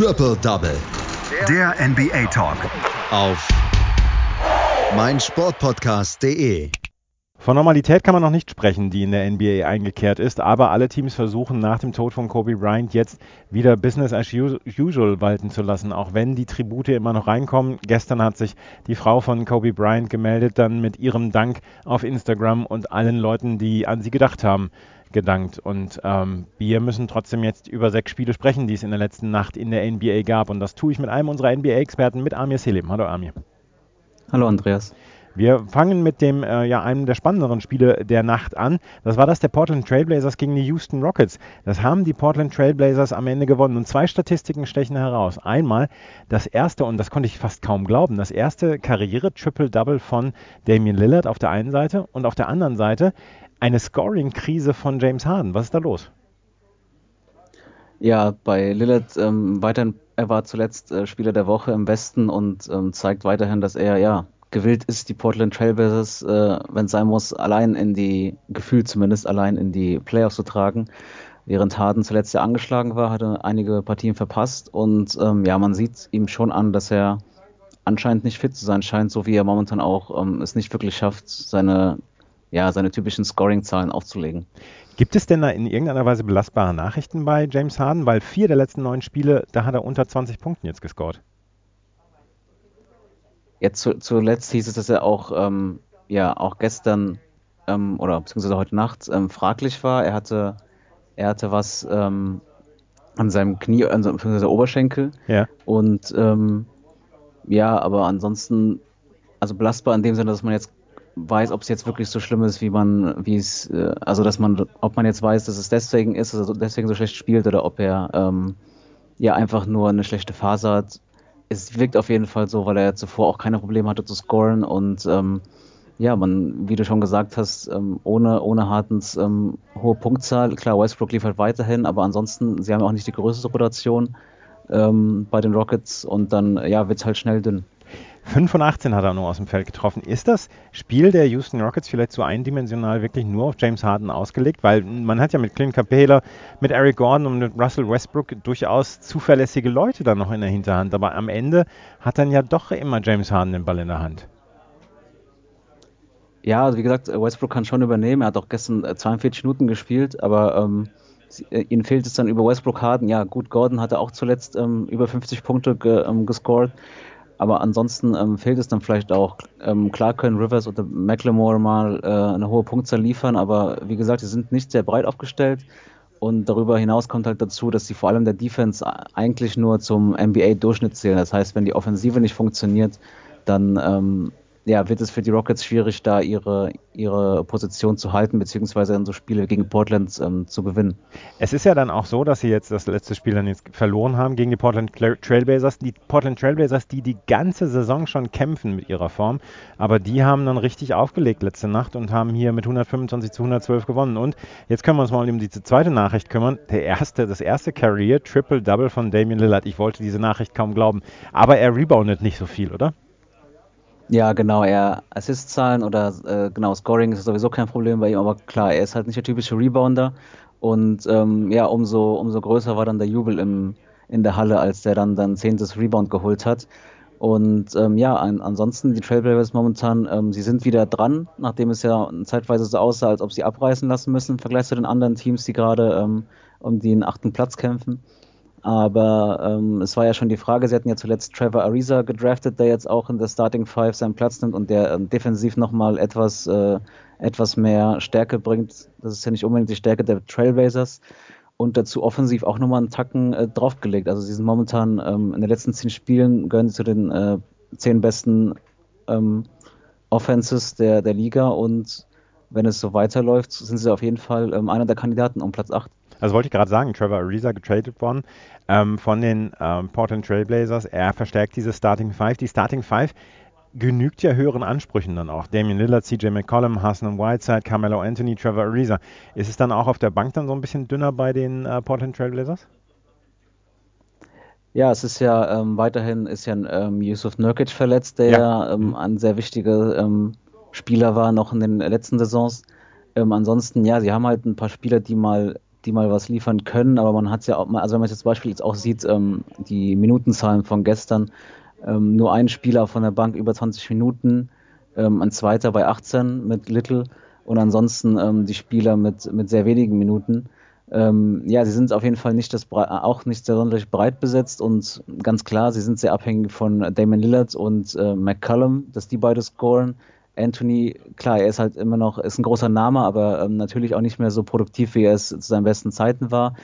Triple Double. Der NBA Talk. Auf meinsportpodcast.de. Von Normalität kann man noch nicht sprechen, die in der NBA eingekehrt ist, aber alle Teams versuchen nach dem Tod von Kobe Bryant jetzt wieder Business as usual walten zu lassen, auch wenn die Tribute immer noch reinkommen. Gestern hat sich die Frau von Kobe Bryant gemeldet, dann mit ihrem Dank auf Instagram und allen Leuten, die an sie gedacht haben, gedankt. Und ähm, wir müssen trotzdem jetzt über sechs Spiele sprechen, die es in der letzten Nacht in der NBA gab. Und das tue ich mit einem unserer NBA-Experten, mit Amir Selim. Hallo Amir. Hallo Andreas. Wir fangen mit dem, äh, ja, einem der spannenderen Spiele der Nacht an. Das war das der Portland Trailblazers gegen die Houston Rockets. Das haben die Portland Trailblazers am Ende gewonnen. Und zwei Statistiken stechen heraus. Einmal das erste, und das konnte ich fast kaum glauben, das erste Karriere-Triple-Double von Damian Lillard auf der einen Seite und auf der anderen Seite eine Scoring-Krise von James Harden. Was ist da los? Ja, bei Lillard ähm, weiterhin, er war zuletzt äh, Spieler der Woche im Westen und ähm, zeigt weiterhin, dass er ja gewillt ist, die Portland Trailblazers, äh, wenn es sein muss, allein in die, gefühlt zumindest allein in die Playoffs zu tragen. Während Harden zuletzt ja angeschlagen war, hatte einige Partien verpasst und ähm, ja, man sieht ihm schon an, dass er anscheinend nicht fit zu sein scheint, so wie er momentan auch ähm, es nicht wirklich schafft, seine, ja, seine typischen Scoring-Zahlen aufzulegen. Gibt es denn da in irgendeiner Weise belastbare Nachrichten bei James Harden? Weil vier der letzten neun Spiele, da hat er unter 20 Punkten jetzt gescored. Jetzt zu, zuletzt hieß es, dass er auch, ähm, ja, auch gestern ähm, oder beziehungsweise heute Nacht ähm, fraglich war. Er hatte, er hatte was ähm, an seinem Knie, an seinem beziehungsweise Oberschenkel. Ja. Und ähm, ja, aber ansonsten, also belastbar in dem Sinne, dass man jetzt weiß, ob es jetzt wirklich so schlimm ist, wie man, wie es, äh, also dass man, ob man jetzt weiß, dass es deswegen ist, er deswegen so schlecht spielt oder ob er ähm, ja einfach nur eine schlechte Phase hat, es wirkt auf jeden Fall so, weil er zuvor auch keine Probleme hatte zu scoren und ähm, ja, man, wie du schon gesagt hast, ähm, ohne, ohne Hartens ähm, hohe Punktzahl, klar, Westbrook liefert weiterhin, aber ansonsten, sie haben auch nicht die größte Rotation ähm, bei den Rockets und dann, ja, wird es halt schnell dünn. 5 von 18 hat er nur aus dem Feld getroffen. Ist das Spiel der Houston Rockets vielleicht so eindimensional wirklich nur auf James Harden ausgelegt? Weil man hat ja mit Clint Capela, mit Eric Gordon und mit Russell Westbrook durchaus zuverlässige Leute dann noch in der Hinterhand. Aber am Ende hat dann ja doch immer James Harden den Ball in der Hand. Ja, also wie gesagt, Westbrook kann schon übernehmen. Er hat auch gestern 42 Minuten gespielt, aber ähm, ihnen fehlt es dann über Westbrook Harden. Ja, gut, Gordon hatte auch zuletzt ähm, über 50 Punkte ge, ähm, gescored. Aber ansonsten ähm, fehlt es dann vielleicht auch. Ähm, klar können Rivers oder McLemore mal äh, eine hohe Punktzahl liefern, aber wie gesagt, sie sind nicht sehr breit aufgestellt. Und darüber hinaus kommt halt dazu, dass sie vor allem der Defense eigentlich nur zum NBA-Durchschnitt zählen. Das heißt, wenn die Offensive nicht funktioniert, dann ähm, ja, wird es für die Rockets schwierig, da ihre, ihre Position zu halten, beziehungsweise dann so Spiele gegen Portland ähm, zu gewinnen. Es ist ja dann auch so, dass sie jetzt das letzte Spiel dann jetzt verloren haben gegen die Portland Trailblazers. Die Portland Trailblazers, die die ganze Saison schon kämpfen mit ihrer Form, aber die haben dann richtig aufgelegt letzte Nacht und haben hier mit 125 zu 112 gewonnen. Und jetzt können wir uns mal um die zweite Nachricht kümmern. Der erste, das erste Career Triple Double von Damian Lillard. Ich wollte diese Nachricht kaum glauben, aber er reboundet nicht so viel, oder? Ja, genau, er Assist-Zahlen oder äh, genau, Scoring ist sowieso kein Problem bei ihm, aber klar, er ist halt nicht der typische Rebounder und ähm, ja, umso, umso größer war dann der Jubel im, in der Halle, als der dann sein zehntes Rebound geholt hat. Und ähm, ja, an, ansonsten die Trailblazers momentan, ähm, sie sind wieder dran, nachdem es ja zeitweise so aussah, als ob sie abreißen lassen müssen im Vergleich zu den anderen Teams, die gerade ähm, um den achten Platz kämpfen. Aber ähm, es war ja schon die Frage, sie hatten ja zuletzt Trevor Ariza gedraftet, der jetzt auch in der Starting Five seinen Platz nimmt und der ähm, defensiv nochmal etwas, äh, etwas mehr Stärke bringt. Das ist ja nicht unbedingt die Stärke der Trailblazers. Und dazu offensiv auch nochmal einen Tacken äh, draufgelegt. Also sie sind momentan ähm, in den letzten zehn Spielen, gehören sie zu den äh, zehn besten ähm, Offenses der, der Liga und wenn es so weiterläuft, sind sie auf jeden Fall ähm, einer der Kandidaten um Platz 8. Also wollte ich gerade sagen, Trevor Ariza getradet worden ähm, von den ähm, Portland Trailblazers. Er verstärkt diese Starting Five. Die Starting Five genügt ja höheren Ansprüchen dann auch. Damian Lillard, CJ McCollum, Hassan Whiteside, Carmelo Anthony, Trevor Ariza. Ist es dann auch auf der Bank dann so ein bisschen dünner bei den äh, Portland Trailblazers? Ja, es ist ja ähm, weiterhin ist ja ähm, Yusuf Nurkic verletzt, der ja ähm, ein sehr wichtiger ähm, Spieler war noch in den letzten Saisons. Ähm, ansonsten, ja, sie haben halt ein paar Spieler, die mal die mal was liefern können, aber man hat ja auch mal, also wenn man jetzt zum Beispiel jetzt auch sieht, ähm, die Minutenzahlen von gestern, ähm, nur ein Spieler von der Bank über 20 Minuten, ähm, ein zweiter bei 18 mit Little und ansonsten ähm, die Spieler mit, mit sehr wenigen Minuten. Ähm, ja, sie sind auf jeden Fall nicht das auch nicht sonderlich breit besetzt und ganz klar, sie sind sehr abhängig von Damon Lillard und äh, McCullum, dass die beide scoren. Anthony, klar, er ist halt immer noch, ist ein großer Name, aber ähm, natürlich auch nicht mehr so produktiv, wie er es zu seinen besten Zeiten war.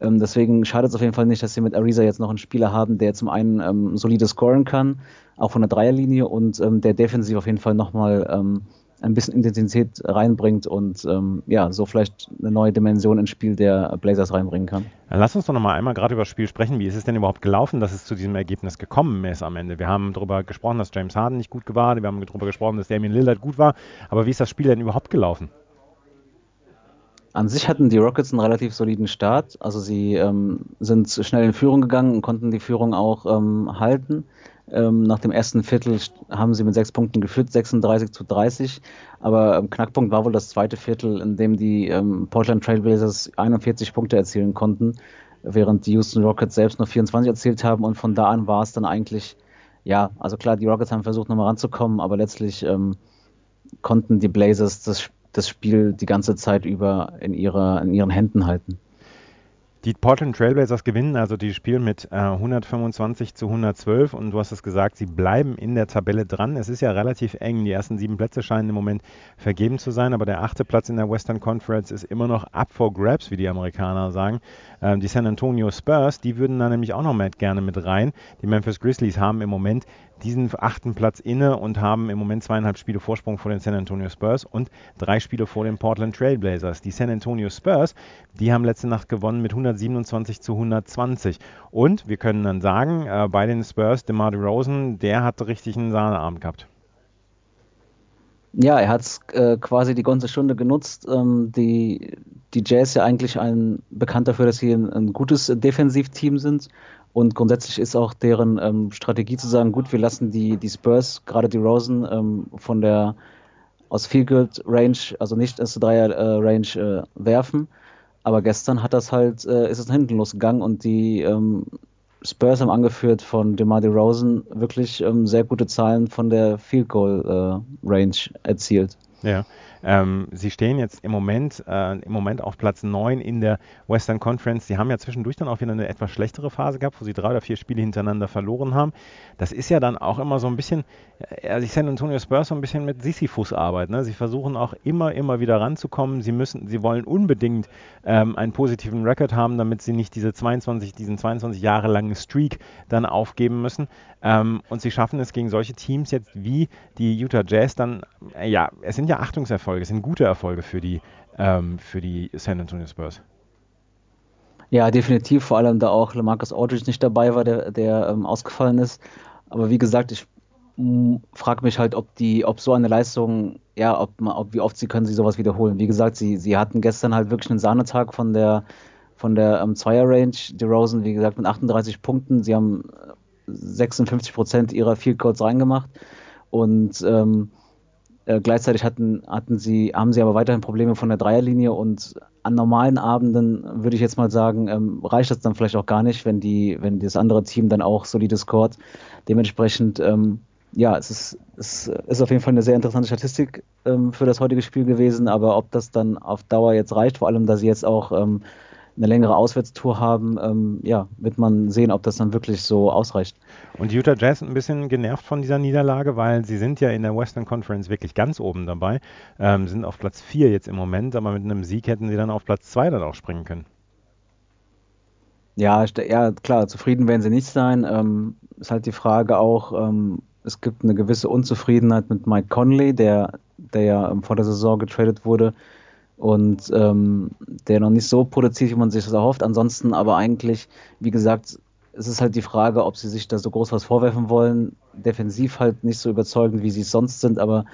Ähm, deswegen schadet es auf jeden Fall nicht, dass sie mit Ariza jetzt noch einen Spieler haben, der zum einen ähm, solide scoren kann, auch von der Dreierlinie und ähm, der defensiv auf jeden Fall nochmal ähm, ein bisschen Intensität reinbringt und ähm, ja, so vielleicht eine neue Dimension ins Spiel der Blazers reinbringen kann. Dann lass uns doch nochmal einmal gerade über das Spiel sprechen. Wie ist es denn überhaupt gelaufen, dass es zu diesem Ergebnis gekommen ist am Ende? Wir haben darüber gesprochen, dass James Harden nicht gut war, wir haben darüber gesprochen, dass Damian Lillard gut war, aber wie ist das Spiel denn überhaupt gelaufen? An sich hatten die Rockets einen relativ soliden Start. Also sie ähm, sind schnell in Führung gegangen und konnten die Führung auch ähm, halten. Ähm, nach dem ersten Viertel haben sie mit sechs Punkten geführt, 36 zu 30. Aber ähm, Knackpunkt war wohl das zweite Viertel, in dem die ähm, Portland Trailblazers 41 Punkte erzielen konnten, während die Houston Rockets selbst nur 24 erzielt haben. Und von da an war es dann eigentlich, ja, also klar, die Rockets haben versucht, nochmal ranzukommen, aber letztlich ähm, konnten die Blazers das, das Spiel die ganze Zeit über in, ihrer, in ihren Händen halten. Die Portland Trailblazers gewinnen also die Spiel mit äh, 125 zu 112 und du hast es gesagt, sie bleiben in der Tabelle dran. Es ist ja relativ eng. Die ersten sieben Plätze scheinen im Moment vergeben zu sein, aber der achte Platz in der Western Conference ist immer noch up for grabs, wie die Amerikaner sagen. Ähm, die San Antonio Spurs, die würden da nämlich auch noch mit, gerne mit rein. Die Memphis Grizzlies haben im Moment diesen achten Platz inne und haben im Moment zweieinhalb Spiele Vorsprung vor den San Antonio Spurs und drei Spiele vor den Portland Trailblazers. Die San Antonio Spurs, die haben letzte Nacht gewonnen mit 127 zu 120. Und wir können dann sagen, äh, bei den Spurs, DeMar DeRozan, der hat richtig einen Sahneabend gehabt. Ja, er hat äh, quasi die ganze Stunde genutzt. Ähm, die, die Jazz ja eigentlich ein, bekannt dafür, dass sie ein, ein gutes Defensivteam sind und grundsätzlich ist auch deren ähm, Strategie zu sagen, gut, wir lassen die, die Spurs, gerade die Rosen, ähm, von der aus Field Range, also nicht aus der Dreier äh, Range äh, werfen. Aber gestern hat das halt, äh, ist es hinten losgegangen und die ähm, Spurs haben angeführt von DeMar DeRozan wirklich ähm, sehr gute Zahlen von der Field Goal äh, Range erzielt. Ja. Ähm, sie stehen jetzt im Moment, äh, im Moment auf Platz 9 in der Western Conference. Sie haben ja zwischendurch dann auch wieder eine etwas schlechtere Phase gehabt, wo sie drei oder vier Spiele hintereinander verloren haben. Das ist ja dann auch immer so ein bisschen, äh, also San Antonio Spurs so ein bisschen mit Sisyphus-Arbeit. Ne? Sie versuchen auch immer, immer wieder ranzukommen. Sie müssen, sie wollen unbedingt ähm, einen positiven Rekord haben, damit sie nicht diese 22, diesen 22 Jahre langen Streak dann aufgeben müssen. Ähm, und sie schaffen es gegen solche Teams jetzt wie die Utah Jazz dann, äh, ja, es sind ja Achtungserfolge, es sind gute Erfolge für die, ähm, für die San Antonio Spurs. Ja, definitiv, vor allem da auch Lamarcus Aldridge nicht dabei war, der, der ähm, ausgefallen ist. Aber wie gesagt, ich frage mich halt, ob die, ob so eine Leistung, ja, ob, ob wie oft sie können sie sowas wiederholen. Wie gesagt, sie, sie hatten gestern halt wirklich einen Sahnetag von der von der ähm, Zweier-Range. Die Rosen, wie gesagt, mit 38 Punkten. Sie haben 56 Prozent ihrer Field Goals reingemacht und ähm, äh, gleichzeitig hatten, hatten sie, haben sie aber weiterhin Probleme von der Dreierlinie und an normalen Abenden würde ich jetzt mal sagen, ähm, reicht das dann vielleicht auch gar nicht, wenn die, wenn das andere Team dann auch solide scored. Dementsprechend, ähm, ja, es ist, es ist auf jeden Fall eine sehr interessante Statistik ähm, für das heutige Spiel gewesen, aber ob das dann auf Dauer jetzt reicht, vor allem, dass sie jetzt auch ähm, eine längere Auswärtstour haben, ähm, ja, wird man sehen, ob das dann wirklich so ausreicht. Und die Utah Jazz ein bisschen genervt von dieser Niederlage, weil sie sind ja in der Western Conference wirklich ganz oben dabei, ähm, sind auf Platz 4 jetzt im Moment, aber mit einem Sieg hätten sie dann auf Platz 2 dann auch springen können. Ja, ja, klar, zufrieden werden sie nicht sein. Ähm, ist halt die Frage auch, ähm, es gibt eine gewisse Unzufriedenheit mit Mike Conley, der, der ja ähm, vor der Saison getradet wurde und ähm, der noch nicht so produziert, wie man sich das erhofft. Ansonsten aber eigentlich, wie gesagt, es ist halt die Frage, ob sie sich da so groß was vorwerfen wollen. Defensiv halt nicht so überzeugend, wie sie es sonst sind, aber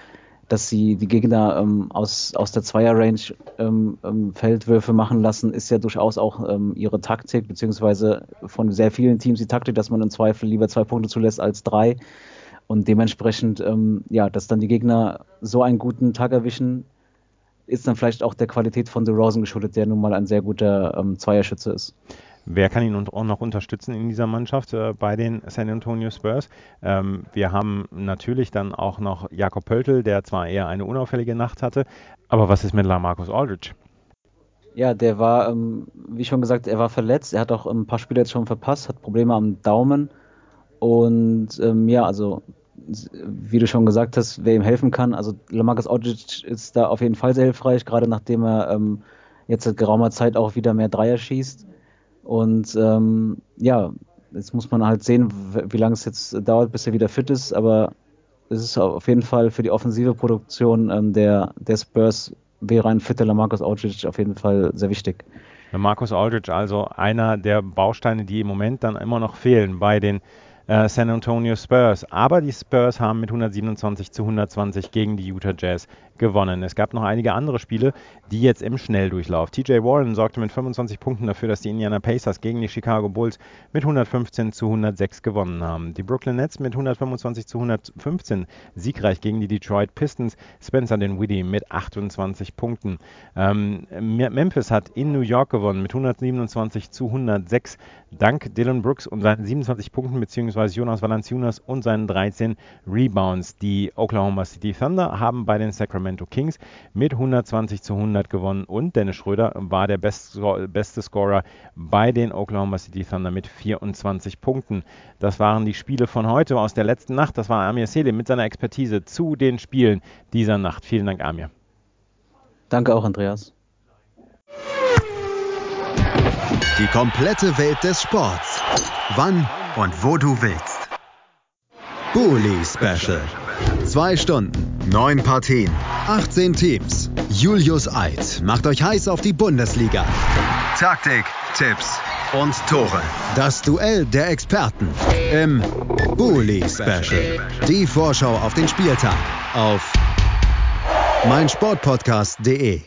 dass sie die Gegner ähm, aus, aus der Zweier-Range ähm, ähm, Feldwürfe machen lassen, ist ja durchaus auch ähm, ihre Taktik, beziehungsweise von sehr vielen Teams die Taktik, dass man im Zweifel lieber zwei Punkte zulässt als drei. Und dementsprechend, ähm, ja, dass dann die Gegner so einen guten Tag erwischen, ist dann vielleicht auch der Qualität von DeRozan geschuldet, der nun mal ein sehr guter ähm, Zweierschütze ist. Wer kann ihn auch noch unterstützen in dieser Mannschaft äh, bei den San Antonio Spurs? Ähm, wir haben natürlich dann auch noch Jakob Pöltl, der zwar eher eine unauffällige Nacht hatte, aber was ist mit Lamarcus Aldridge? Ja, der war, ähm, wie schon gesagt, er war verletzt. Er hat auch ein paar Spiele jetzt schon verpasst, hat Probleme am Daumen. Und ähm, ja, also wie du schon gesagt hast, wer ihm helfen kann. Also Lamarcus Aldridge ist da auf jeden Fall sehr hilfreich, gerade nachdem er ähm, jetzt seit geraumer Zeit auch wieder mehr Dreier schießt. Und ähm, ja, jetzt muss man halt sehen, wie lange es jetzt dauert, bis er wieder fit ist. Aber es ist auf jeden Fall für die offensive Produktion ähm, der, der Spurs wäre ein fitter Lamarcus Aldridge auf jeden Fall sehr wichtig. Marcus Aldridge, also einer der Bausteine, die im Moment dann immer noch fehlen bei den äh, San Antonio Spurs. Aber die Spurs haben mit 127 zu 120 gegen die Utah Jazz gewonnen. Es gab noch einige andere Spiele, die jetzt im Schnelldurchlauf. TJ Warren sorgte mit 25 Punkten dafür, dass die Indiana Pacers gegen die Chicago Bulls mit 115 zu 106 gewonnen haben. Die Brooklyn Nets mit 125 zu 115 siegreich gegen die Detroit Pistons. Spencer Dinwiddie mit 28 Punkten. Ähm, Memphis hat in New York gewonnen mit 127 zu 106 dank Dylan Brooks und seinen 27 Punkten bzw. Jonas Valanciunas und seinen 13 Rebounds. Die Oklahoma City Thunder haben bei den Sacramento Sacramento Kings mit 120 zu 100 gewonnen und Dennis Schröder war der best, beste Scorer bei den Oklahoma City Thunder mit 24 Punkten. Das waren die Spiele von heute aus der letzten Nacht. Das war Amir Selim mit seiner Expertise zu den Spielen dieser Nacht. Vielen Dank, Amir. Danke auch, Andreas. Die komplette Welt des Sports. Wann und wo du willst. Bully Special. Zwei Stunden, neun Partien, 18 Teams. Julius Eid macht euch heiß auf die Bundesliga. Taktik, Tipps und Tore. Das Duell der Experten im Bully Special. Die Vorschau auf den Spieltag auf meinsportpodcast.de.